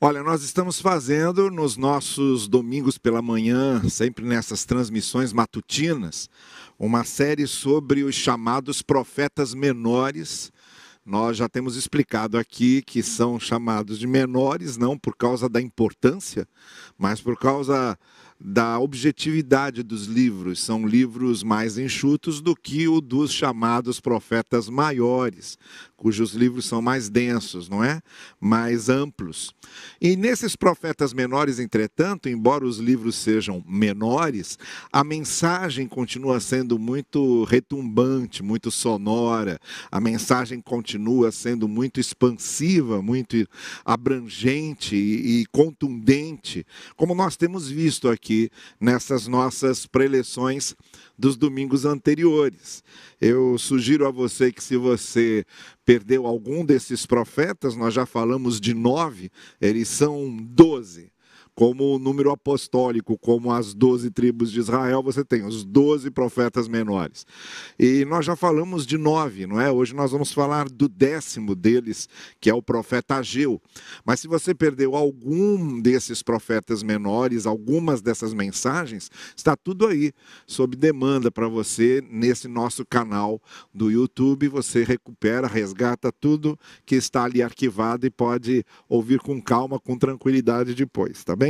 Olha, nós estamos fazendo nos nossos domingos pela manhã, sempre nessas transmissões matutinas, uma série sobre os chamados profetas menores. Nós já temos explicado aqui que são chamados de menores não por causa da importância, mas por causa da objetividade dos livros. São livros mais enxutos do que o dos chamados profetas maiores, cujos livros são mais densos, não é? Mais amplos. E nesses profetas menores, entretanto, embora os livros sejam menores, a mensagem continua sendo muito retumbante, muito sonora. A mensagem continua sendo muito expansiva, muito abrangente e contundente, como nós temos visto aqui nessas nossas preleções dos domingos anteriores. Eu sugiro a você que, se você perdeu algum desses profetas, nós já falamos de nove, eles são doze como o número apostólico, como as doze tribos de Israel, você tem os doze profetas menores. E nós já falamos de nove, não é? Hoje nós vamos falar do décimo deles, que é o profeta Ageu. Mas se você perdeu algum desses profetas menores, algumas dessas mensagens, está tudo aí, sob demanda para você, nesse nosso canal do YouTube. Você recupera, resgata tudo que está ali arquivado e pode ouvir com calma, com tranquilidade depois, tá bem?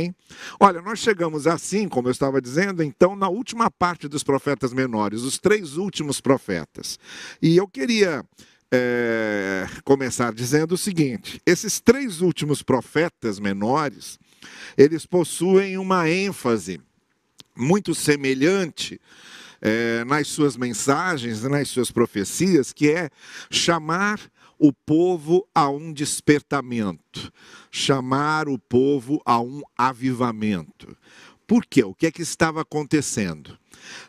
Olha, nós chegamos assim, como eu estava dizendo, então, na última parte dos profetas menores, os três últimos profetas. E eu queria é, começar dizendo o seguinte: esses três últimos profetas menores, eles possuem uma ênfase muito semelhante é, nas suas mensagens, nas suas profecias, que é chamar o povo a um despertamento, chamar o povo a um avivamento. Por quê? O que é que estava acontecendo?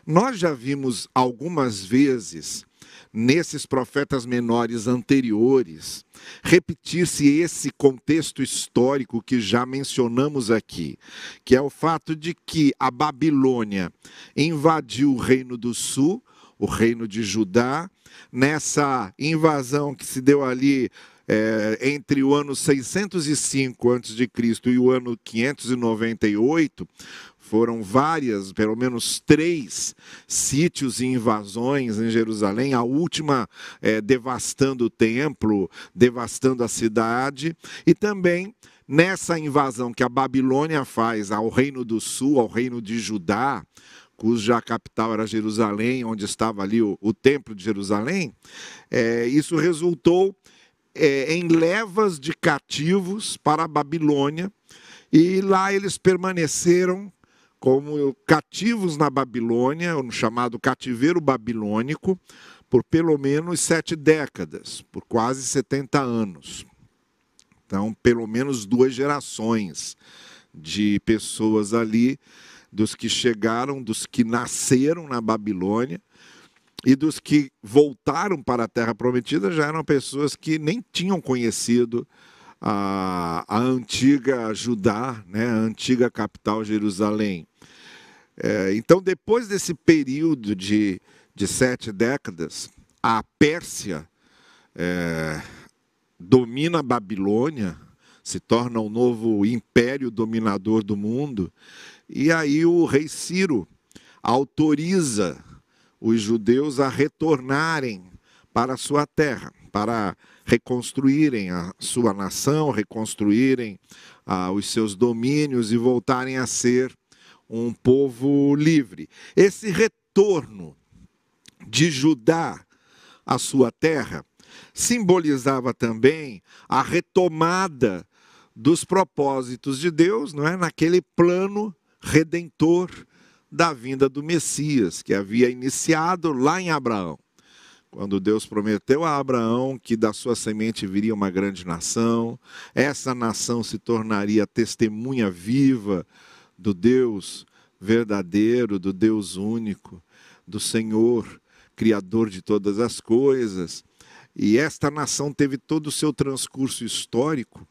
Nós já vimos algumas vezes nesses profetas menores anteriores repetir-se esse contexto histórico que já mencionamos aqui, que é o fato de que a Babilônia invadiu o reino do sul, o reino de Judá, nessa invasão que se deu ali é, entre o ano 605 a.C. e o ano 598, foram várias, pelo menos três sítios e invasões em Jerusalém, a última é, devastando o templo, devastando a cidade, e também nessa invasão que a Babilônia faz ao Reino do Sul, ao Reino de Judá, cuja capital era Jerusalém, onde estava ali o, o Templo de Jerusalém, é, isso resultou é, em levas de cativos para a Babilônia, e lá eles permaneceram como cativos na Babilônia, no chamado cativeiro babilônico, por pelo menos sete décadas, por quase 70 anos. Então, pelo menos duas gerações de pessoas ali dos que chegaram, dos que nasceram na Babilônia e dos que voltaram para a Terra Prometida já eram pessoas que nem tinham conhecido a, a antiga Judá, né, a antiga capital Jerusalém. É, então, depois desse período de, de sete décadas, a Pérsia é, domina a Babilônia, se torna o novo império dominador do mundo, e aí o rei Ciro autoriza os judeus a retornarem para a sua terra, para reconstruírem a sua nação, reconstruírem ah, os seus domínios e voltarem a ser um povo livre. Esse retorno de Judá à sua terra simbolizava também a retomada dos propósitos de Deus, não é, naquele plano redentor da vinda do Messias, que havia iniciado lá em Abraão. Quando Deus prometeu a Abraão que da sua semente viria uma grande nação, essa nação se tornaria testemunha viva do Deus verdadeiro, do Deus único, do Senhor, Criador de todas as coisas. E esta nação teve todo o seu transcurso histórico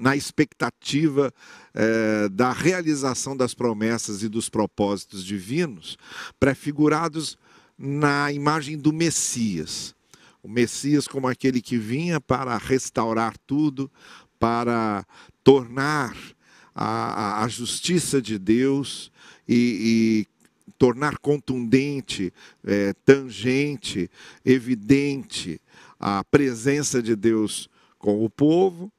na expectativa é, da realização das promessas e dos propósitos divinos, prefigurados na imagem do Messias. O Messias como aquele que vinha para restaurar tudo, para tornar a, a, justiça de Deus e, e tornar contundente, é, tangente, evidente a presença de Deus com o povo.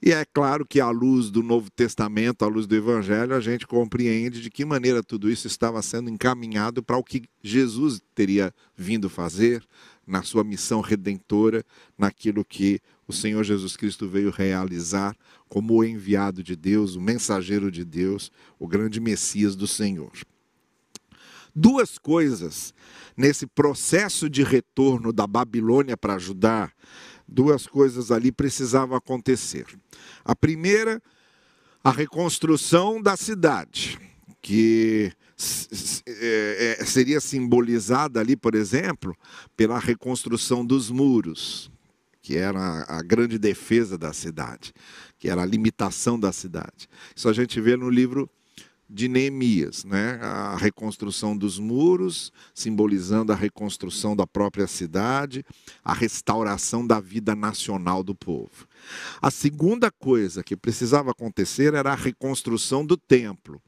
E é claro que, à luz do Novo Testamento, à luz do Evangelho, a gente compreende de que maneira tudo isso estava sendo encaminhado para o que Jesus teria vindo fazer na sua missão redentora, naquilo que o Senhor Jesus Cristo veio realizar como o enviado de Deus, o mensageiro de Deus, o grande Messias do Senhor. Duas coisas nesse processo de retorno da Babilônia para Judá, duas coisas ali precisavam acontecer. A primeira, a reconstrução da cidade, que é, é, seria simbolizada ali, por exemplo, pela reconstrução dos muros, que era a grande defesa da cidade, que era a limitação da cidade. Isso a gente vê no livro de Neemias, né? a reconstrução dos muros, simbolizando a reconstrução da própria cidade, a restauração da vida nacional do povo. A segunda coisa que precisava acontecer era a reconstrução do templo,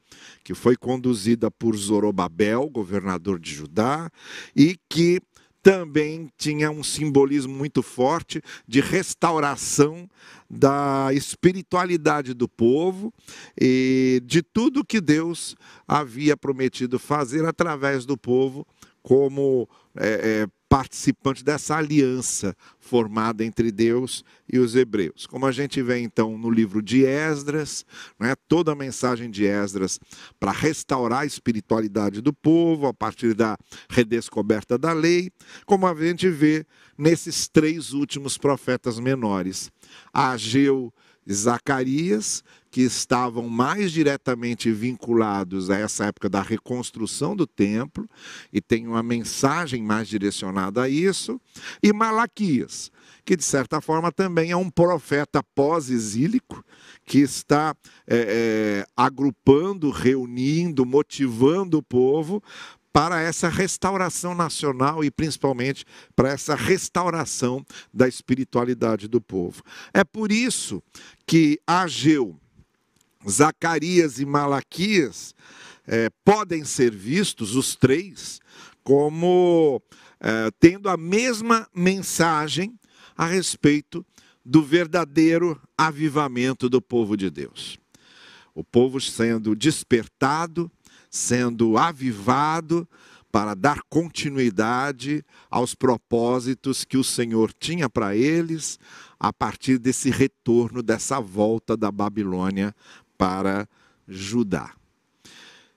que foi conduzida por Zorobabel, governador de Judá, e que também tinha um simbolismo muito forte de restauração da espiritualidade do povo e de tudo que Deus havia prometido fazer através do povo, como é, é, participante dessa aliança formada entre Deus e os hebreus. Como a gente vê então no livro de Esdras, né, toda a mensagem de Esdras para restaurar a espiritualidade do povo a partir da redescoberta da lei, como a gente vê nesses três últimos profetas menores, Ageu, Zacarias, que estavam mais diretamente vinculados a essa época da reconstrução do templo, e tem uma mensagem mais direcionada a isso, e Malaquias, que de certa forma também é um profeta pós-exílico, que está é, é, agrupando, reunindo, motivando o povo para essa restauração nacional e principalmente para essa restauração da espiritualidade do povo. É por isso que Ageu, Zacarias e Malaquias é, podem ser vistos, os três, como é, tendo a mesma mensagem a respeito do verdadeiro avivamento do povo de Deus. O povo sendo despertado, sendo avivado para dar continuidade aos propósitos que o Senhor tinha para eles a partir desse retorno, dessa volta da Babilônia para Judá.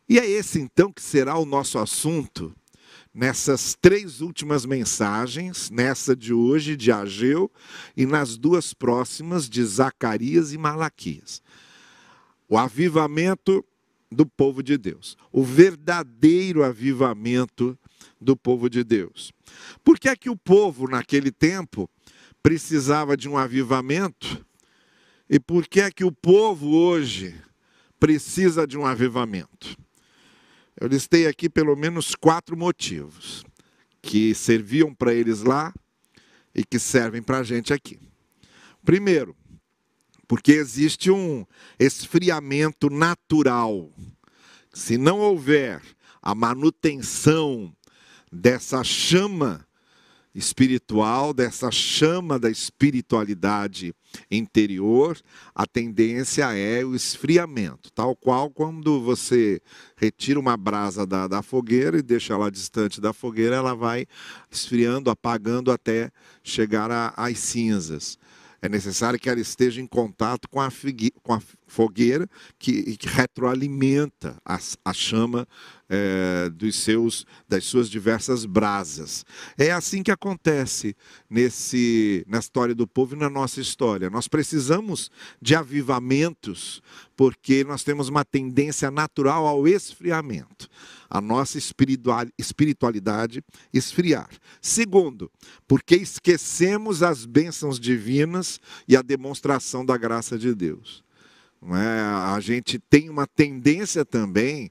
E é esse então que será o nosso assunto nessas três últimas mensagens, nessa de hoje de Ageu e nas duas próximas de Zacarias e Malaquias. O avivamento do povo de Deus, o verdadeiro avivamento do povo de Deus. Por que é que o povo naquele tempo precisava de um avivamento? E por que é que o povo hoje precisa de um avivamento? Eu listei aqui pelo menos quatro motivos que serviam para eles lá e que servem para a gente aqui. Primeiro, porque existe um esfriamento natural. Se não houver a manutenção dessa chama espiritual, dessa chama da espiritualidade interior, a tendência é o esfriamento. Tal qual quando você retira uma brasa da, da fogueira e deixa ela distante da fogueira, ela vai esfriando, apagando até chegar às cinzas. É necessário que ela esteja em contato com a, com a fogueira que, que retroalimenta a, a chama é, dos seus, das suas diversas brasas. É assim que acontece nesse, na história do povo e na nossa história. Nós precisamos de avivamentos porque nós temos uma tendência natural ao esfriamento. A nossa espiritualidade esfriar. Segundo, porque esquecemos as bênçãos divinas e a demonstração da graça de Deus. É? A gente tem uma tendência também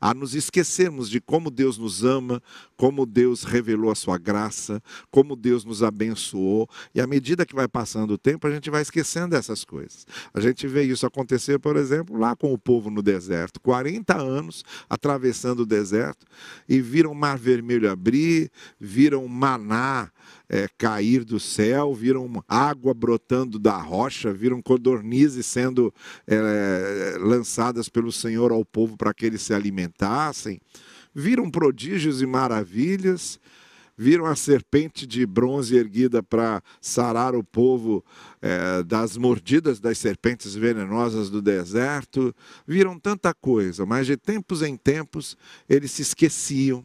a nos esquecermos de como Deus nos ama, como Deus revelou a sua graça, como Deus nos abençoou. E à medida que vai passando o tempo, a gente vai esquecendo dessas coisas. A gente vê isso acontecer, por exemplo, lá com o povo no deserto. 40 anos atravessando o deserto e viram o mar vermelho abrir, viram maná é, cair do céu, viram água brotando da rocha, viram codornizes sendo é, lançadas pelo Senhor ao povo para que eles se alimentassem, viram prodígios e maravilhas, viram a serpente de bronze erguida para sarar o povo é, das mordidas das serpentes venenosas do deserto, viram tanta coisa, mas de tempos em tempos eles se esqueciam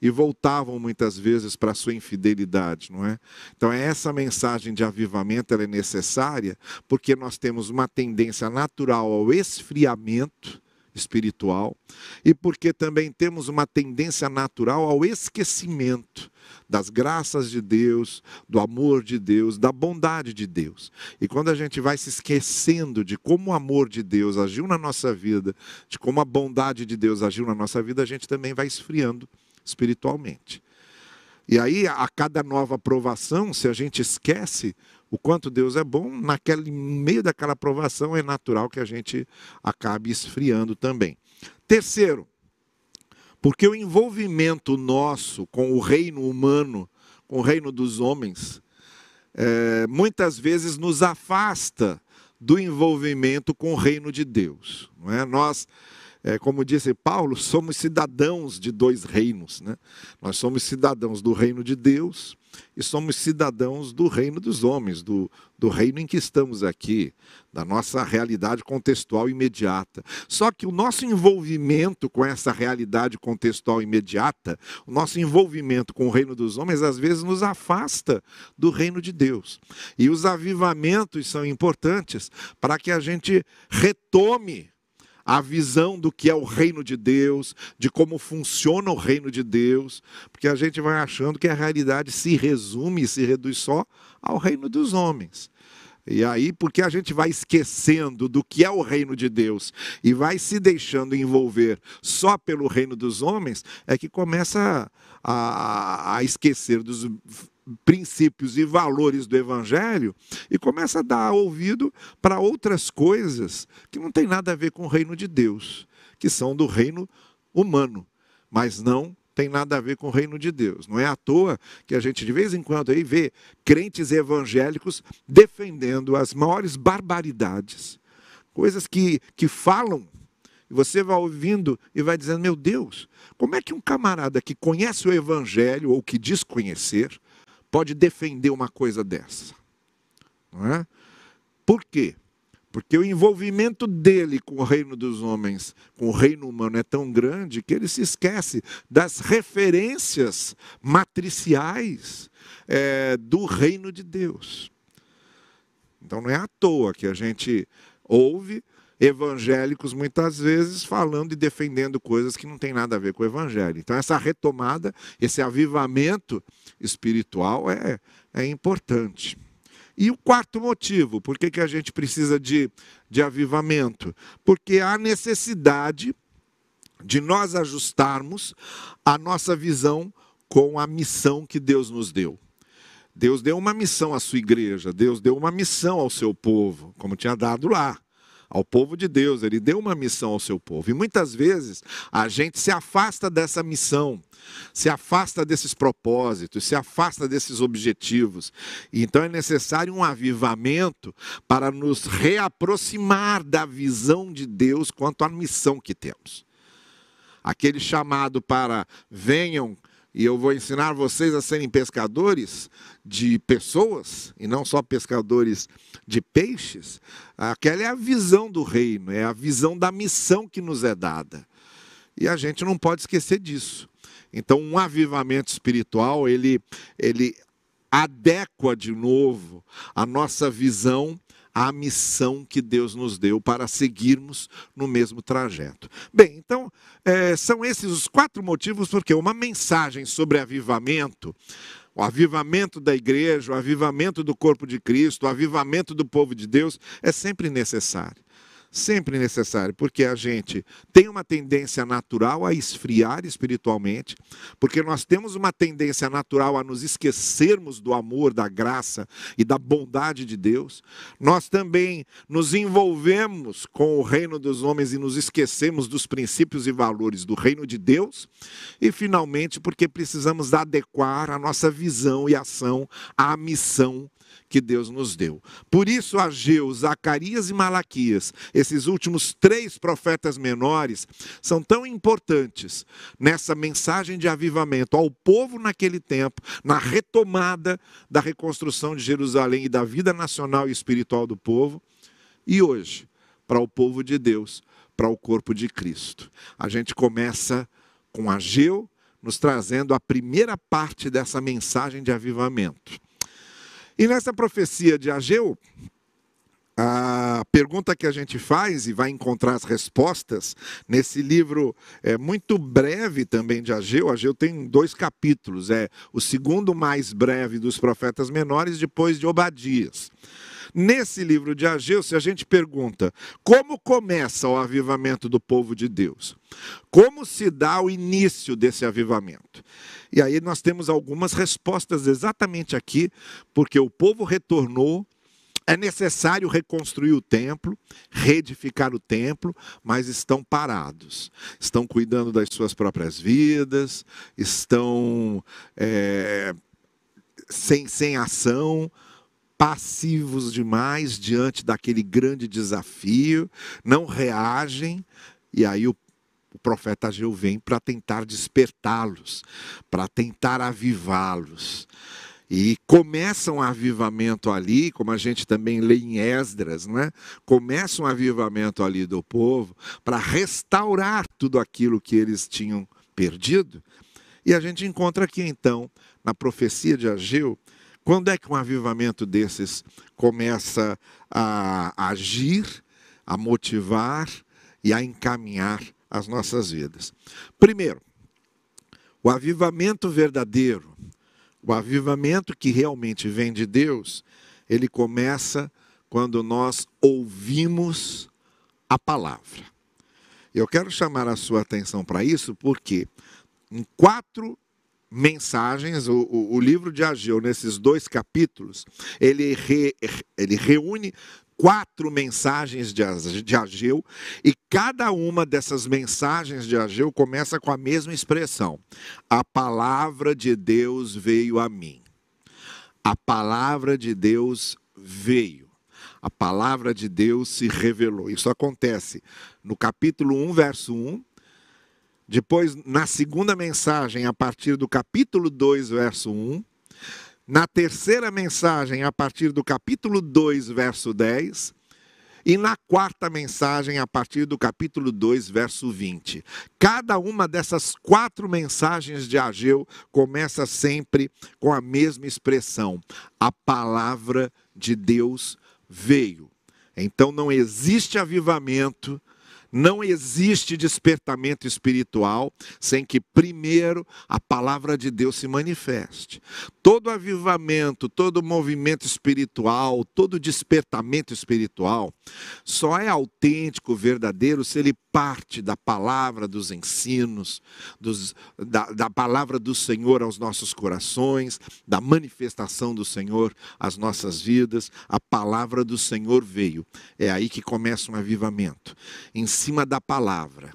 e voltavam muitas vezes para a sua infidelidade, não é? Então essa mensagem de avivamento ela é necessária porque nós temos uma tendência natural ao esfriamento espiritual e porque também temos uma tendência natural ao esquecimento das graças de Deus, do amor de Deus, da bondade de Deus. E quando a gente vai se esquecendo de como o amor de Deus agiu na nossa vida, de como a bondade de Deus agiu na nossa vida, a gente também vai esfriando espiritualmente. E aí, a cada nova aprovação, se a gente esquece o quanto Deus é bom, naquele meio daquela aprovação é natural que a gente acabe esfriando também. Terceiro, porque o envolvimento nosso com o reino humano, com o reino dos homens, é, muitas vezes nos afasta do envolvimento com o reino de Deus. Não é? Nós é, como disse Paulo, somos cidadãos de dois reinos. Né? Nós somos cidadãos do reino de Deus e somos cidadãos do reino dos homens, do, do reino em que estamos aqui, da nossa realidade contextual imediata. Só que o nosso envolvimento com essa realidade contextual imediata, o nosso envolvimento com o reino dos homens, às vezes nos afasta do reino de Deus. E os avivamentos são importantes para que a gente retome a visão do que é o reino de Deus, de como funciona o reino de Deus, porque a gente vai achando que a realidade se resume e se reduz só ao reino dos homens. E aí, porque a gente vai esquecendo do que é o reino de Deus e vai se deixando envolver só pelo reino dos homens, é que começa a, a esquecer dos princípios e valores do Evangelho e começa a dar ouvido para outras coisas que não tem nada a ver com o reino de Deus, que são do reino humano, mas não tem nada a ver com o reino de Deus. Não é à toa que a gente de vez em quando aí vê crentes evangélicos defendendo as maiores barbaridades, coisas que, que falam e você vai ouvindo e vai dizendo: Meu Deus, como é que um camarada que conhece o Evangelho ou que diz conhecer pode defender uma coisa dessa? Não é? Por quê? Porque o envolvimento dele com o reino dos homens, com o reino humano, é tão grande que ele se esquece das referências matriciais é, do reino de Deus. Então não é à toa que a gente ouve evangélicos muitas vezes falando e defendendo coisas que não tem nada a ver com o evangelho. Então essa retomada, esse avivamento espiritual é, é importante. E o quarto motivo, por que, que a gente precisa de, de avivamento? Porque há necessidade de nós ajustarmos a nossa visão com a missão que Deus nos deu. Deus deu uma missão à sua igreja, Deus deu uma missão ao seu povo, como tinha dado lá ao povo de Deus, ele deu uma missão ao seu povo. E muitas vezes a gente se afasta dessa missão, se afasta desses propósitos, se afasta desses objetivos. Então é necessário um avivamento para nos reaproximar da visão de Deus quanto à missão que temos. Aquele chamado para venham e eu vou ensinar vocês a serem pescadores de pessoas e não só pescadores de peixes. Aquela é a visão do reino, é a visão da missão que nos é dada. E a gente não pode esquecer disso. Então, um avivamento espiritual, ele, ele adequa de novo a nossa visão a missão que Deus nos deu para seguirmos no mesmo trajeto. Bem, então, é, são esses os quatro motivos porque uma mensagem sobre avivamento, o avivamento da igreja, o avivamento do corpo de Cristo, o avivamento do povo de Deus é sempre necessário. Sempre necessário, porque a gente tem uma tendência natural a esfriar espiritualmente, porque nós temos uma tendência natural a nos esquecermos do amor, da graça e da bondade de Deus. Nós também nos envolvemos com o reino dos homens e nos esquecemos dos princípios e valores do reino de Deus. E finalmente, porque precisamos adequar a nossa visão e ação à missão que Deus nos deu. Por isso, Ageu, Zacarias e Malaquias, esses últimos três profetas menores, são tão importantes nessa mensagem de avivamento ao povo naquele tempo, na retomada da reconstrução de Jerusalém e da vida nacional e espiritual do povo, e hoje, para o povo de Deus, para o corpo de Cristo. A gente começa com Ageu, nos trazendo a primeira parte dessa mensagem de avivamento. E nessa profecia de Ageu, a pergunta que a gente faz e vai encontrar as respostas nesse livro é muito breve também de Ageu. Ageu tem dois capítulos, é o segundo mais breve dos profetas menores, depois de Obadias. Nesse livro de Ageu, se a gente pergunta como começa o avivamento do povo de Deus, como se dá o início desse avivamento? E aí nós temos algumas respostas exatamente aqui, porque o povo retornou, é necessário reconstruir o templo, reedificar o templo, mas estão parados, estão cuidando das suas próprias vidas, estão é, sem, sem ação, passivos demais diante daquele grande desafio, não reagem, e aí o o profeta Ageu vem para tentar despertá-los, para tentar avivá-los. E começa um avivamento ali, como a gente também lê em Esdras, né? começa um avivamento ali do povo para restaurar tudo aquilo que eles tinham perdido. E a gente encontra aqui então, na profecia de Ageu, quando é que um avivamento desses começa a agir, a motivar e a encaminhar as nossas vidas. Primeiro, o avivamento verdadeiro, o avivamento que realmente vem de Deus, ele começa quando nós ouvimos a palavra. Eu quero chamar a sua atenção para isso porque em quatro mensagens, o, o, o, livro de Ageu, nesses dois capítulos, ele, re, ele reúne quatro mensagens de Ageu, e cada uma dessas mensagens de Ageu começa com a mesma expressão: A palavra de Deus veio a mim. A palavra de Deus veio. A palavra de Deus se revelou. Isso acontece no capítulo 1, verso 1. Depois, na segunda mensagem, a partir do capítulo 2, verso 1 na terceira mensagem, a partir do capítulo 2, verso 10, e na quarta mensagem, a partir do capítulo 2, verso 20. Cada uma dessas quatro mensagens de Ageu começa sempre com a mesma expressão: a palavra de Deus veio. Então não existe avivamento não existe despertamento espiritual sem que primeiro a palavra de Deus se manifeste. Todo avivamento, todo movimento espiritual, todo despertamento espiritual só é autêntico, verdadeiro, se ele parte da palavra, dos ensinos, dos, da, da palavra do Senhor aos nossos corações, da manifestação do Senhor às nossas vidas. A palavra do Senhor veio. É aí que começa um avivamento. Cima da palavra,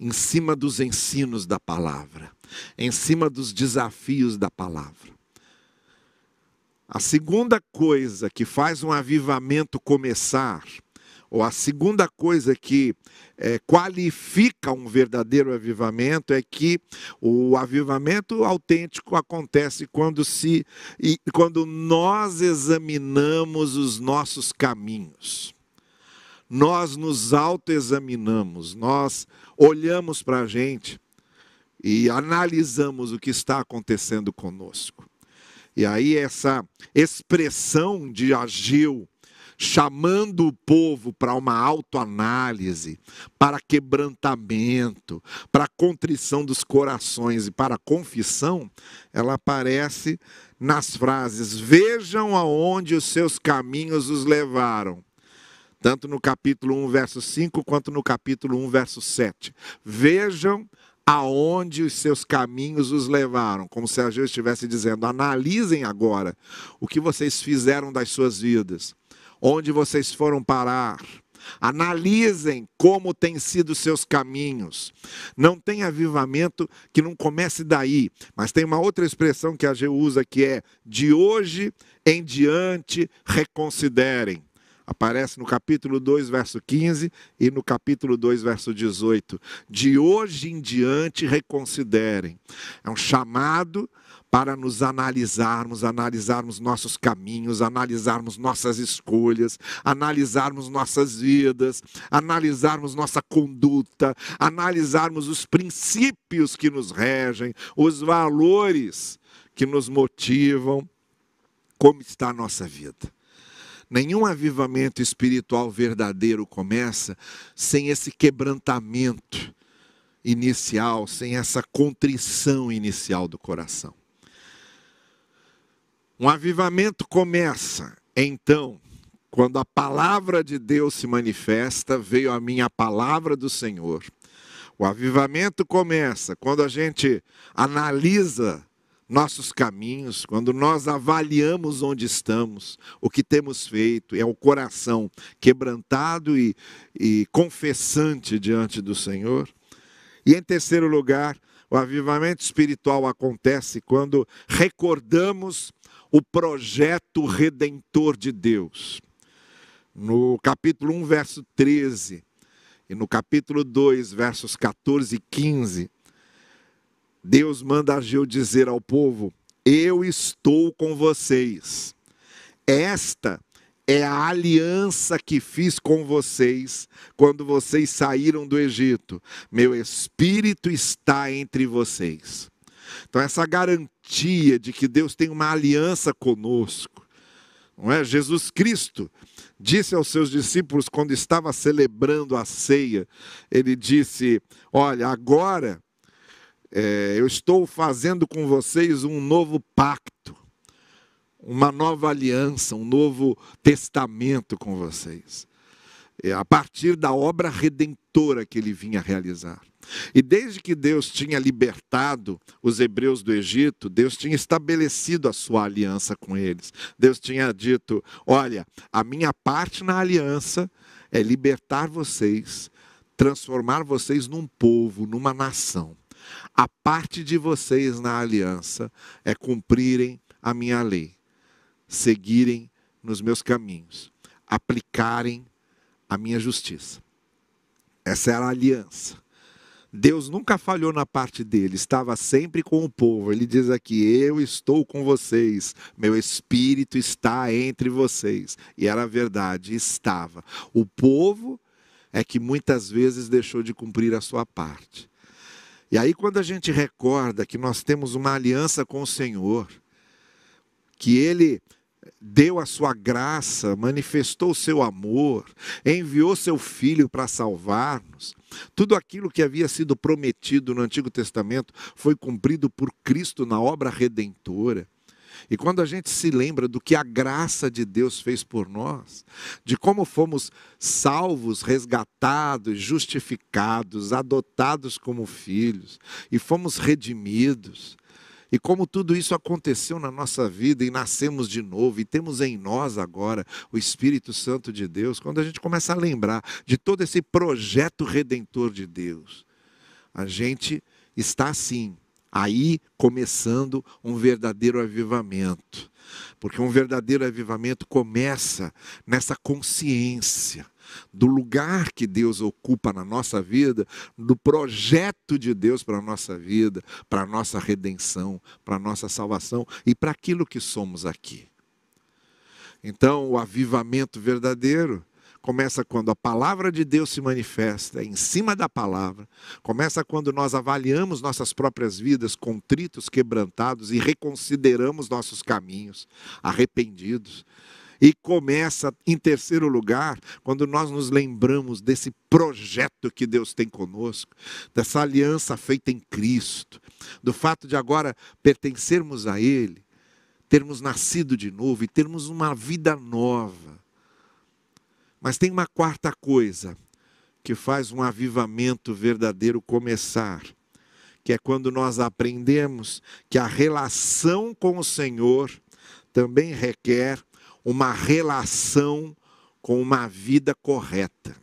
em cima dos ensinos da palavra, em cima dos desafios da palavra. A segunda coisa que faz um avivamento começar, ou a segunda coisa que é, qualifica um verdadeiro avivamento é que o avivamento autêntico acontece quando se quando nós examinamos os nossos caminhos nós nos autoexaminamos, nós olhamos para a gente e analisamos o que está acontecendo conosco. E aí, essa expressão de Ageu, chamando o povo para uma autoanálise, para quebrantamento, para contrição dos corações e para confissão, ela aparece nas frases: Vejam aonde os seus caminhos os levaram tanto no capítulo 1, verso 5, quanto no capítulo 1, verso 7. Vejam aonde os seus caminhos os levaram, como se a gente estivesse dizendo: analisem agora o que vocês fizeram das suas vidas, onde vocês foram parar. Analisem como têm sido os seus caminhos. Não tem avivamento que não comece daí, mas tem uma outra expressão que a gente usa que é de hoje em diante reconsiderem. Aparece no capítulo 2, verso 15 e no capítulo 2, verso 18. De hoje em diante reconsiderem. É um chamado para nos analisarmos, analisarmos nossos caminhos, analisarmos nossas escolhas, analisarmos nossas vidas, analisarmos nossa conduta, analisarmos os princípios que nos regem, os valores que nos motivam, como está a nossa vida. Nenhum avivamento espiritual verdadeiro começa sem esse quebrantamento inicial, sem essa contrição inicial do coração. Um avivamento começa, então, quando a palavra de Deus se manifesta, veio a minha palavra do Senhor. O avivamento começa quando a gente analisa nossos caminhos, quando nós avaliamos onde estamos, o que temos feito, é o coração quebrantado e, e confessante diante do Senhor. E em terceiro lugar, o avivamento espiritual acontece quando recordamos o projeto redentor de Deus. No capítulo 1, verso 13, e no capítulo 2, versos 14 e 15, Deus manda Ageu dizer ao povo: Eu estou com vocês. Esta é a aliança que fiz com vocês quando vocês saíram do Egito. Meu espírito está entre vocês. Então, essa garantia de que Deus tem uma aliança conosco, não é? Jesus Cristo disse aos seus discípulos quando estava celebrando a ceia, ele disse: Olha, agora é, eu estou fazendo com vocês um novo pacto, uma nova aliança, um novo testamento com vocês, é, a partir da obra redentora que ele vinha realizar. E desde que Deus tinha libertado os hebreus do Egito, Deus tinha estabelecido a sua aliança com eles. Deus tinha dito: Olha, a minha parte na aliança é libertar vocês, transformar vocês num povo, numa nação. A parte de vocês na aliança é cumprirem a minha lei, seguirem nos meus caminhos, aplicarem a minha justiça. Essa era a aliança. Deus nunca falhou na parte dele, estava sempre com o povo. Ele diz aqui: Eu estou com vocês, meu espírito está entre vocês. E era verdade, estava. O povo é que muitas vezes deixou de cumprir a sua parte. E aí, quando a gente recorda que nós temos uma aliança com o Senhor, que Ele deu a sua graça, manifestou o seu amor, enviou seu Filho para salvar-nos, tudo aquilo que havia sido prometido no Antigo Testamento foi cumprido por Cristo na obra redentora. E quando a gente se lembra do que a graça de Deus fez por nós, de como fomos salvos, resgatados, justificados, adotados como filhos e fomos redimidos, e como tudo isso aconteceu na nossa vida e nascemos de novo e temos em nós agora o Espírito Santo de Deus, quando a gente começa a lembrar de todo esse projeto redentor de Deus, a gente está assim Aí começando um verdadeiro avivamento. Porque um verdadeiro avivamento começa nessa consciência do lugar que Deus ocupa na nossa vida, do projeto de Deus para a nossa vida, para a nossa redenção, para a nossa salvação e para aquilo que somos aqui. Então, o avivamento verdadeiro começa quando a palavra de Deus se manifesta em cima da palavra, começa quando nós avaliamos nossas próprias vidas contritos, quebrantados e reconsideramos nossos caminhos, arrependidos. E começa, em terceiro lugar, quando nós nos lembramos desse projeto que Deus tem conosco, dessa aliança feita em Cristo, do fato de agora pertencermos a Ele, termos nascido de novo e termos uma vida nova Mas tem uma quarta coisa que faz um avivamento verdadeiro começar, que é quando nós aprendemos que a relação com o Senhor também requer uma relação com uma vida correta.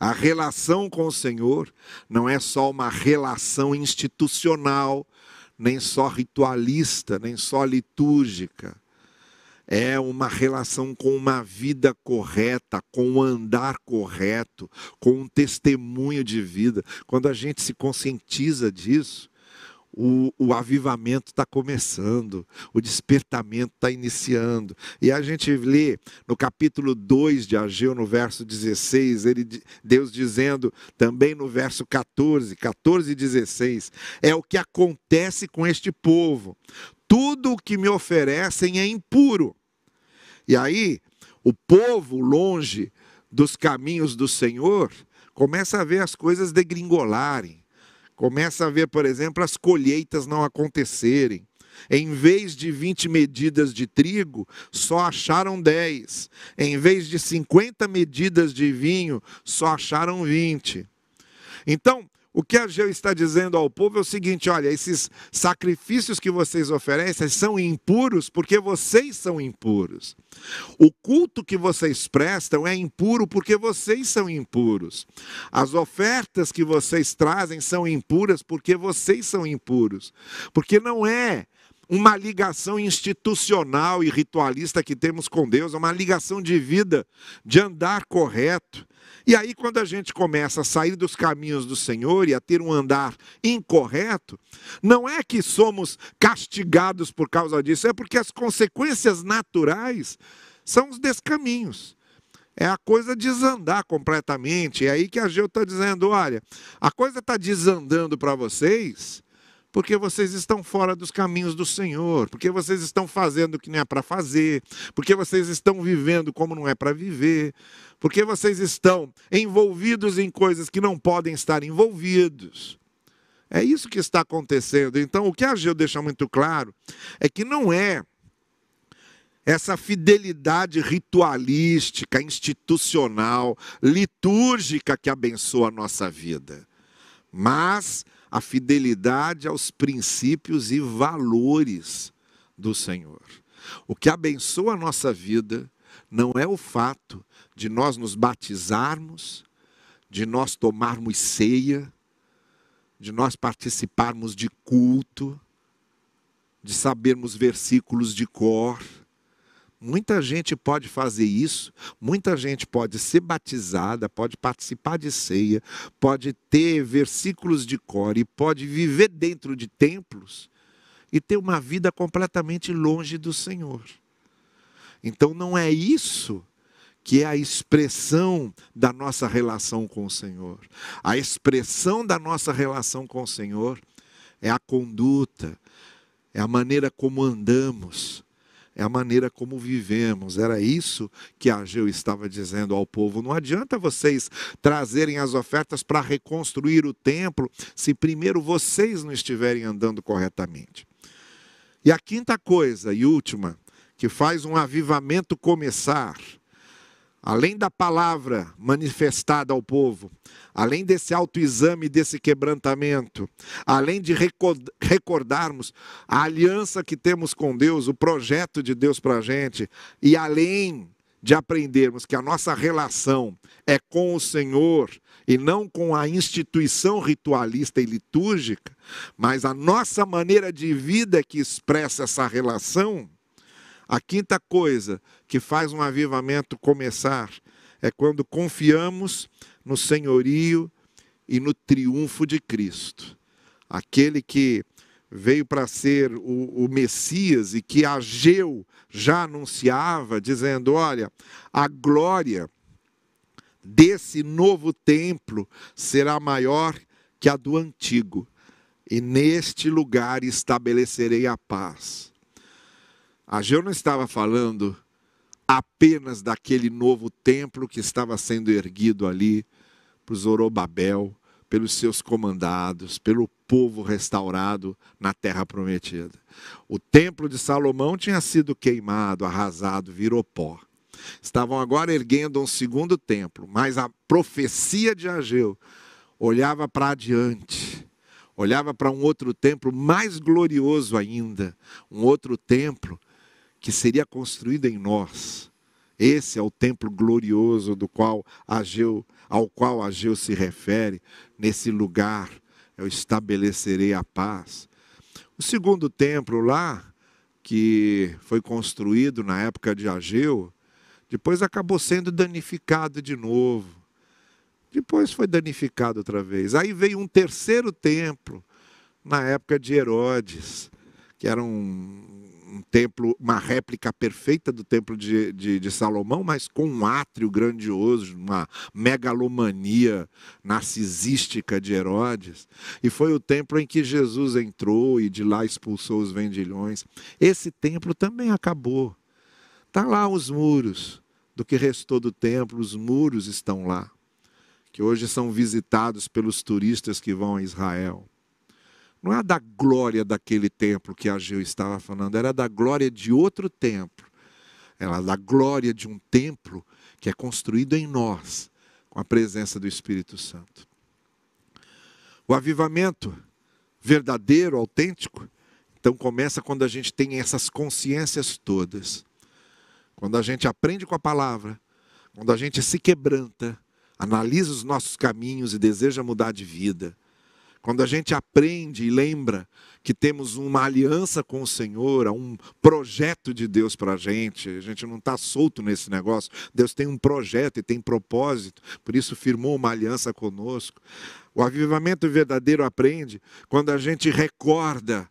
A relação com o Senhor não é só uma relação institucional, nem só ritualista, nem só litúrgica. É uma relação com uma vida correta, com um andar correto, com um testemunho de vida. Quando a gente se conscientiza disso, o, o avivamento está começando, o despertamento está iniciando. E a gente lê no capítulo 2 de Ageu, no verso 16, ele, Deus dizendo também no verso 14, 14 e 16: é o que acontece com este povo. Tudo o que me oferecem é impuro. E aí, o povo longe dos caminhos do Senhor começa a ver as coisas degringolarem Começa a ver, por exemplo, as colheitas não acontecerem. Em vez de 20 medidas de trigo, só acharam 10. Em vez de 50 medidas de vinho, só acharam 20. Então, o que Ageu está dizendo ao povo é o seguinte: olha, esses sacrifícios que vocês oferecem são impuros porque vocês são impuros. O culto que vocês prestam é impuro porque vocês são impuros. As ofertas que vocês trazem são impuras porque vocês são impuros. Porque não é uma ligação institucional e ritualista que temos com Deus, é uma ligação de vida, de andar correto. E aí, quando a gente começa a sair dos caminhos do Senhor e a ter um andar incorreto, não é que somos castigados por causa disso, é porque as consequências naturais são os descaminhos. É a coisa desandar completamente. É aí que a Geu está dizendo: olha, a coisa está desandando para vocês porque vocês estão fora dos caminhos do Senhor, porque vocês estão fazendo o que não é para fazer, porque vocês estão vivendo como não é para viver, porque vocês estão envolvidos em coisas que não podem estar envolvidos. É isso que está acontecendo. Então, o que a Geu deixa muito claro é que não é essa fidelidade ritualística, institucional, litúrgica que abençoa a nossa vida, mas a fidelidade aos princípios e valores do Senhor. O que abençoa a nossa vida não é o fato de nós nos batizarmos, de nós tomarmos ceia, de nós participarmos de culto, de sabermos versículos de cor. Muita gente pode fazer isso, muita gente pode ser batizada, pode participar de ceia, pode ter versículos de cor e pode viver dentro de templos e ter uma vida completamente longe do Senhor. Então não é isso que é a expressão da nossa relação com o Senhor. A expressão da nossa relação com o Senhor é a conduta, é a maneira como andamos é a maneira como vivemos. Era isso que Ageu estava dizendo ao povo. Não adianta vocês trazerem as ofertas para reconstruir o templo se primeiro vocês não estiverem andando corretamente. E a quinta coisa e última, que faz um avivamento começar, além da palavra manifestada ao povo, além desse autoexame, desse quebrantamento, além de recordarmos a aliança que temos com Deus, o projeto de Deus para a gente, e além de aprendermos que a nossa relação é com o Senhor e não com a instituição ritualista e litúrgica, mas a nossa maneira de vida é que expressa essa relação a quinta coisa que faz um avivamento começar é quando confiamos no senhorio e no triunfo de Cristo. Aquele que veio para ser o, o, Messias e que Ageu já anunciava, dizendo: olha, a glória desse novo templo será maior que a do antigo, e neste lugar estabelecerei a paz. Ageu não estava falando apenas daquele novo templo que estava sendo erguido ali por Zorobabel, pelos seus comandados, pelo povo restaurado na terra prometida. O templo de Salomão tinha sido queimado, arrasado, virou pó. estavam agora erguendo um segundo templo, mas a profecia de Ageu olhava para adiante, olhava para um outro templo mais glorioso ainda, um outro templo que seria construído em nós. Esse é o templo glorioso do qual Ageu, ao qual Ageu se refere. Nesse lugar eu estabelecerei a paz. O segundo templo lá, que foi construído na época de Ageu, depois acabou sendo danificado de novo. Depois foi danificado outra vez. Aí veio um terceiro templo, na época de Herodes, que era um, um templo, uma réplica perfeita do templo de, de, de, Salomão, mas com um átrio grandioso, uma megalomania narcisística de Herodes. E foi o templo em que Jesus entrou e de lá expulsou os vendilhões. Esse templo também acabou. Está lá os muros do que restou do templo, os muros estão lá, que hoje são visitados pelos turistas que vão a Israel. Não é da glória daquele templo que Ageu estava falando, era da glória de outro templo. Era da glória de um templo que é construído em nós, com a presença do Espírito Santo. O avivamento verdadeiro, autêntico, então começa quando a gente tem essas consciências todas. Quando a gente aprende com a palavra, quando a gente se quebranta, analisa os nossos caminhos e deseja mudar de vida quando a gente aprende e lembra que temos uma aliança com o Senhor, um projeto de Deus para a gente, a gente não está solto nesse negócio. Deus tem um projeto e tem propósito, por isso firmou uma aliança conosco. O avivamento verdadeiro aprende quando a gente recorda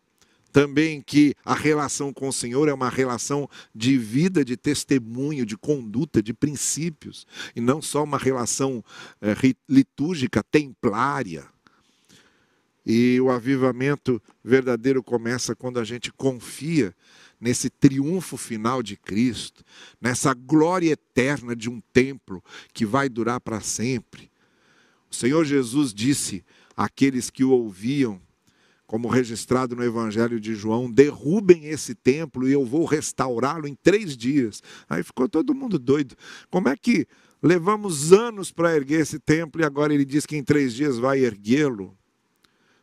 também que a relação com o Senhor é uma relação de vida, de testemunho, de conduta, de princípios, e não só uma relação é, litúrgica, templária. E o avivamento verdadeiro começa quando a gente confia nesse triunfo final de Cristo, nessa glória eterna de um templo que vai durar para sempre. O Senhor Jesus disse àqueles que o ouviam, como registrado no Evangelho de João: derrubem esse templo e eu vou restaurá-lo em três dias. Aí ficou todo mundo doido. Como é que levamos anos para erguer esse templo e agora ele diz que em três dias vai erguê-lo?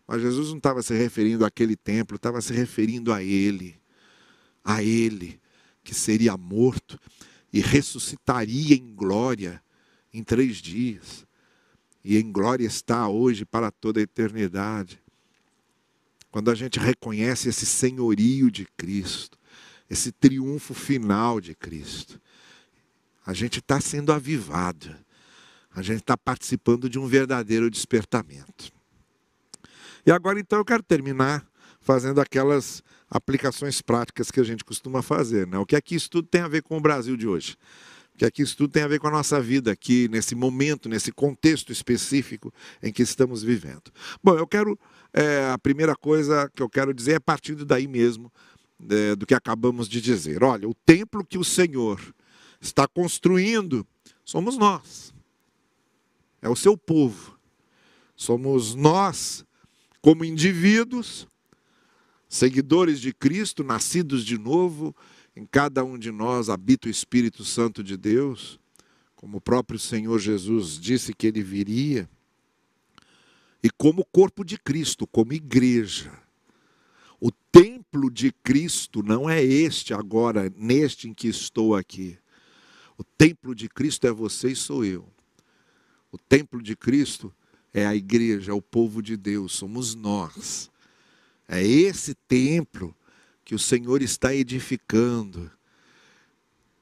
Mas Jesus não estava se referindo àquele templo, estava se referindo a Ele, a Ele, que seria morto e ressuscitaria em glória em três dias. E em glória está hoje para toda a eternidade. Quando a gente reconhece esse senhorio de Cristo, esse triunfo final de Cristo, a gente está sendo avivado, a gente está participando de um verdadeiro despertamento. E agora então eu quero terminar fazendo aquelas aplicações práticas que a gente costuma fazer. Né? O que é que isso tudo tem a ver com o Brasil de hoje? O que é que isso tudo tem a ver com a nossa vida aqui, nesse momento, nesse contexto específico em que estamos vivendo? Bom, eu quero. É, a primeira coisa que eu quero dizer é partindo daí mesmo, é, do que acabamos de dizer. Olha, o templo que o Senhor está construindo somos nós. É o seu povo. Somos nós como indivíduos, seguidores de Cristo, nascidos de novo, em cada um de nós habita o Espírito Santo de Deus, como o próprio Senhor Jesus disse que ele viria, e como corpo de Cristo, como igreja. O templo de Cristo não é este agora, neste em que estou aqui. O templo de Cristo é você e sou eu. O templo de Cristo é a igreja, é o povo de Deus, somos nós. É esse templo que o Senhor está edificando.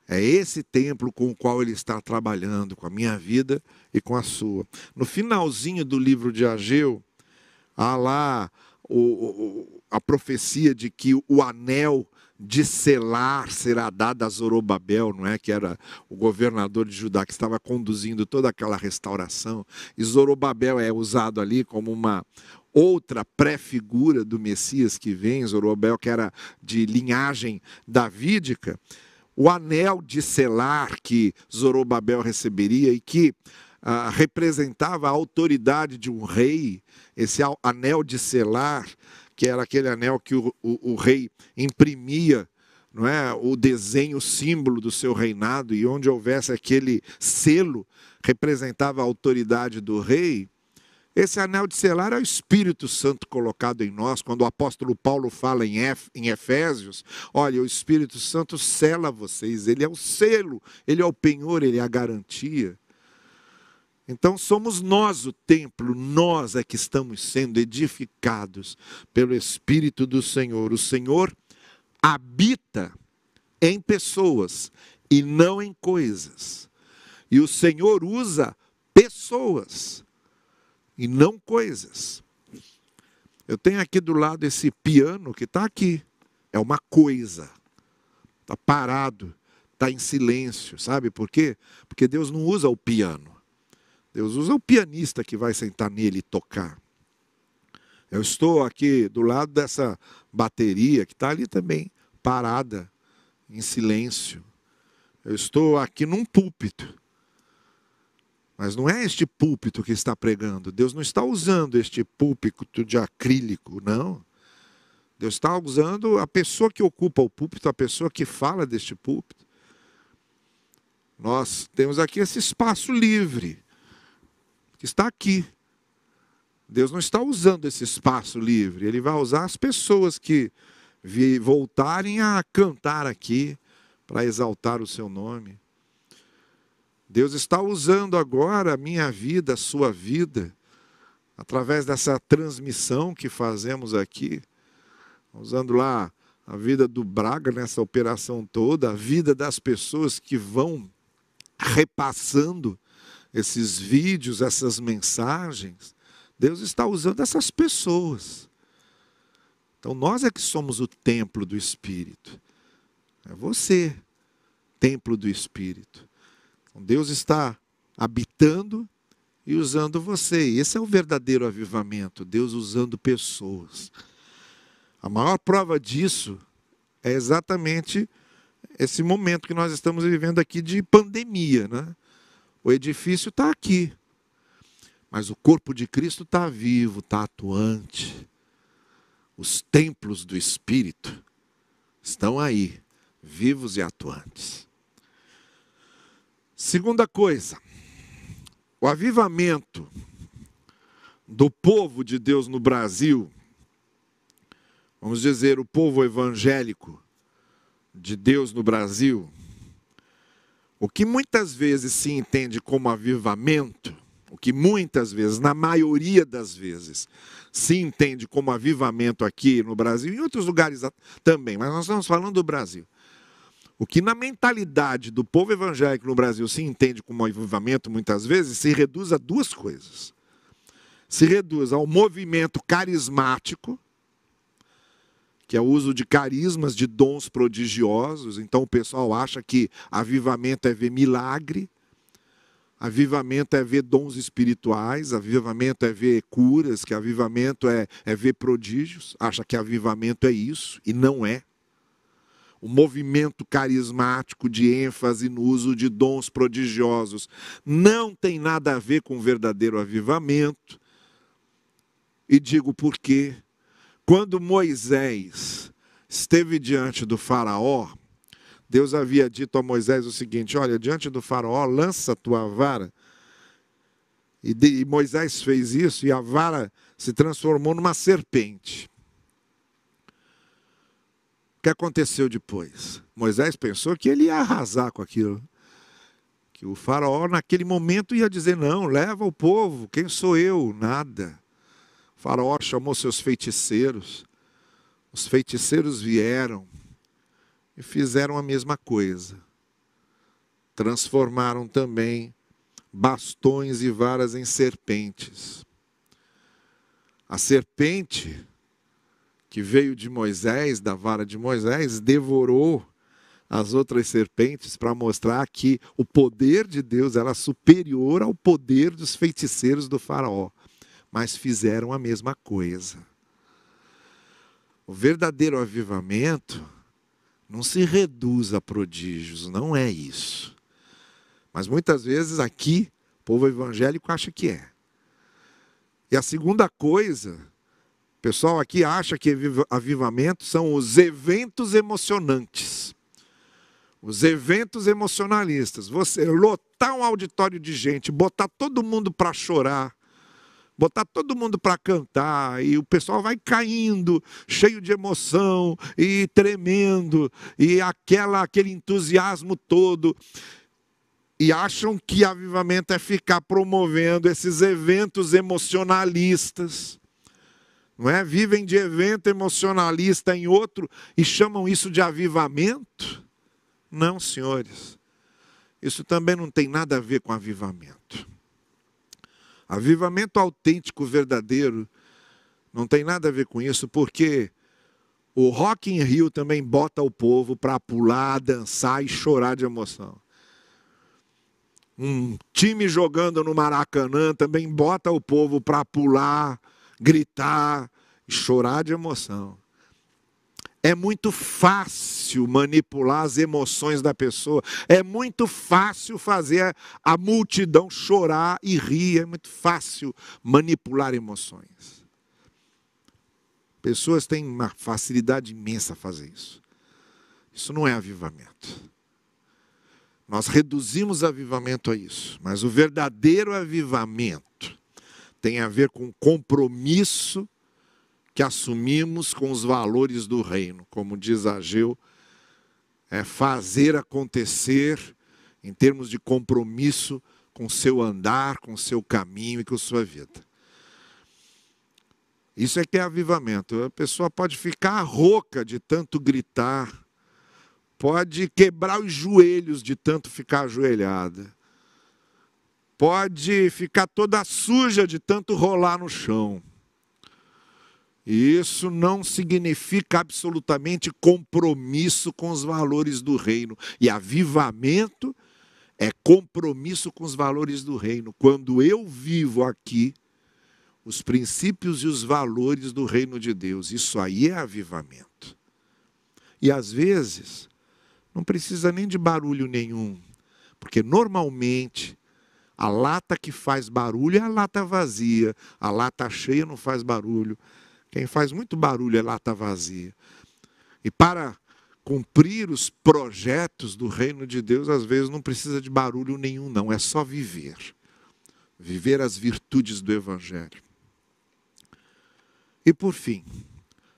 É esse templo com o qual Ele está trabalhando, com a minha vida e com a sua. No finalzinho do livro de Ageu, há lá o, a profecia de que o anel de selar será dado a Zorobabel, não é? Que era o governador de Judá que estava conduzindo toda aquela restauração. E Zorobabel é usado ali como uma outra pré-figura do Messias que vem, Zorobabel que era de linhagem davídica. O anel de selar que Zorobabel receberia e que ah, representava a autoridade de um rei, esse anel de selar que era aquele anel que o, o, o rei imprimia não é, o desenho, o símbolo do seu reinado, e onde houvesse aquele selo, representava a autoridade do rei, esse anel de selar é o Espírito Santo colocado em nós. Quando o apóstolo Paulo fala em Efésios, olha, o Espírito Santo sela vocês, ele é o selo, ele é o penhor, ele é a garantia. Então somos nós o templo, nós é que estamos sendo edificados pelo Espírito do Senhor. O Senhor habita em pessoas e não em coisas. E o Senhor usa pessoas e não coisas. Eu tenho aqui do lado esse piano que está aqui. É uma coisa. Está parado, está em silêncio. Sabe por quê? Porque Deus não usa o piano. Deus usa o pianista que vai sentar nele e tocar. Eu estou aqui do lado dessa bateria que está ali também, parada, em silêncio. Eu estou aqui num púlpito. Mas não é este púlpito que está pregando. Deus não está usando este púlpito de acrílico, não. Deus está usando a pessoa que ocupa o púlpito, a pessoa que fala deste púlpito. Nós temos aqui esse espaço livre, está aqui. Deus não está usando esse espaço livre, Ele vai usar as pessoas que voltarem a cantar aqui para exaltar o seu nome. Deus está usando agora a minha vida, a sua vida, através dessa transmissão que fazemos aqui, usando lá a vida do Braga nessa operação toda, a vida das pessoas que vão repassando esses vídeos, essas mensagens. Deus está usando essas pessoas. Então nós é que somos o templo do Espírito. É você, templo do Espírito. Então, Deus está habitando e usando você. Esse é o verdadeiro avivamento, Deus usando pessoas. A maior prova disso é exatamente esse momento que nós estamos vivendo aqui de pandemia. Né? O edifício está aqui, mas o corpo de Cristo está vivo, está atuante. Os templos do Espírito estão aí, vivos e atuantes. Segunda coisa, o avivamento do povo de Deus no Brasil, vamos dizer, o povo evangélico de Deus no Brasil, o que muitas vezes se entende como avivamento, o que muitas vezes, na maioria das vezes, se entende como avivamento aqui no Brasil, em outros lugares também, mas nós estamos falando do Brasil. O que na mentalidade do povo evangélico no Brasil se entende como avivamento, muitas vezes, se reduz a duas coisas. Se reduz ao movimento carismático, que é o uso de carismas, de dons prodigiosos. Então o pessoal acha que avivamento é ver milagre, avivamento é ver dons espirituais, avivamento é ver curas, que avivamento é, é ver prodígios. Acha que avivamento é isso, e não é o movimento carismático de ênfase no uso de dons prodigiosos não tem nada a ver com o verdadeiro avivamento. E digo por quê. Quando Moisés esteve diante do Faraó, Deus havia dito a Moisés o seguinte: Olha, diante do Faraó, lança a tua vara. E, Moisés fez isso e a vara se transformou numa serpente que aconteceu depois? Moisés pensou que ele ia arrasar com aquilo. Que o faraó, naquele momento, ia dizer: Não, leva o povo, quem sou eu? Nada. Faraó chamou seus feiticeiros. Os feiticeiros vieram e fizeram a mesma coisa. Transformaram também bastões e varas em serpentes. A serpente que veio de Moisés, da vara de Moisés, devorou as outras serpentes para mostrar que o poder de Deus era superior ao poder dos feiticeiros do Faraó. Mas fizeram a mesma coisa. O verdadeiro avivamento não se reduz a prodígios, não é isso. Mas muitas vezes aqui, o povo evangélico acha que é. E a segunda coisa pessoal aqui acha que avivamento são os eventos emocionantes. Os eventos emocionalistas. Você lotar um auditório de gente, botar todo mundo para chorar, botar todo mundo para cantar e o pessoal vai caindo, cheio de emoção e tremendo e aquela aquele entusiasmo todo e acham que avivamento é ficar promovendo esses eventos emocionalistas. Não é? Vivem de evento emocionalista em outro e chamam isso de avivamento? Não, senhores. Isso também não tem nada a ver com avivamento. Avivamento autêntico, verdadeiro, não tem nada a ver com isso, porque o Rock in Rio também bota o povo para pular, dançar e chorar de emoção. Um time jogando no Maracanã também bota o povo para pular, gritar e chorar de emoção. É muito fácil manipular as emoções da pessoa. É muito fácil fazer a multidão chorar e rir. É muito fácil manipular emoções. Pessoas têm uma facilidade imensa a fazer isso. Isso não é avivamento. Nós reduzimos avivamento a isso. Mas o verdadeiro avivamento tem a ver com compromisso que assumimos com os valores do reino, como diz Ageu, é fazer acontecer em termos de compromisso com seu andar, com seu caminho e com sua vida. Isso é que é avivamento. A pessoa pode ficar rouca de tanto gritar, pode quebrar os joelhos de tanto ficar ajoelhada, pode ficar toda suja de tanto rolar no chão isso não significa absolutamente compromisso com os valores do reino. E avivamento é compromisso com os valores do reino. Quando eu vivo aqui os princípios e os valores do reino de Deus, isso aí é avivamento. E às vezes, não precisa nem de barulho nenhum, porque normalmente a lata que faz barulho é a lata vazia, a lata cheia não faz barulho. Quem faz muito barulho é lata vazia. E para cumprir os projetos do reino de Deus, às vezes não precisa de barulho nenhum, não, é só viver. Viver as virtudes do Evangelho. E por fim,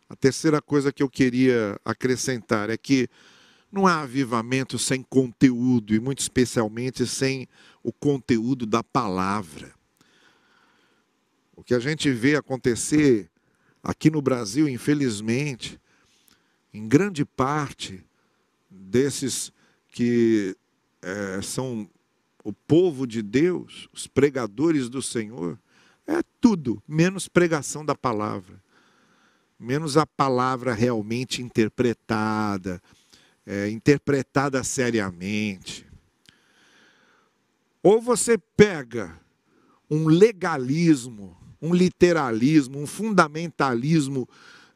a terceira coisa que eu queria acrescentar é que não há avivamento sem conteúdo, e muito especialmente sem o conteúdo da palavra. O que a gente vê acontecer Aqui no Brasil, infelizmente, em grande parte desses que é, são o povo de Deus, os pregadores do Senhor, é tudo menos pregação da palavra, menos a palavra realmente interpretada, é, interpretada seriamente. Ou você pega um legalismo um literalismo, um fundamentalismo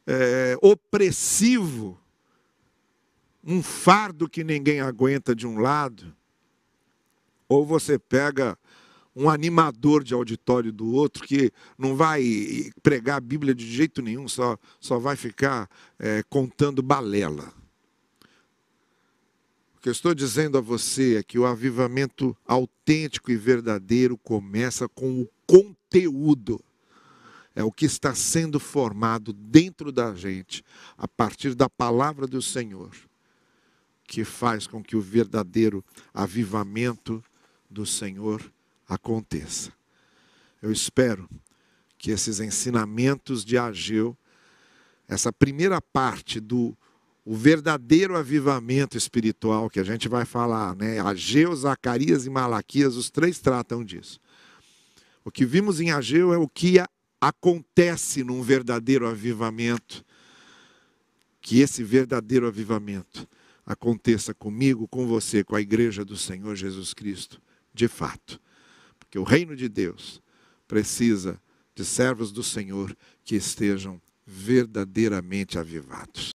é, opressivo, um fardo que ninguém aguenta de um lado, ou você pega um animador de auditório do outro que não vai pregar a Bíblia de jeito nenhum, só, só vai ficar é, contando balela. O que eu estou dizendo a você é que o avivamento autêntico e verdadeiro começa com o conteúdo é o que está sendo formado dentro da gente, a partir da palavra do Senhor, que faz com que o verdadeiro avivamento do Senhor aconteça. Eu espero que esses ensinamentos de Ageu, essa primeira parte do o verdadeiro avivamento espiritual que a gente vai falar, né? Ageu, Zacarias e Malaquias, os três tratam disso. O que vimos em Ageu é o que acontece num verdadeiro avivamento, que esse verdadeiro avivamento aconteça comigo, com você, com a igreja do Senhor Jesus Cristo, de fato. Porque o reino de Deus precisa de servos do Senhor que estejam verdadeiramente avivados.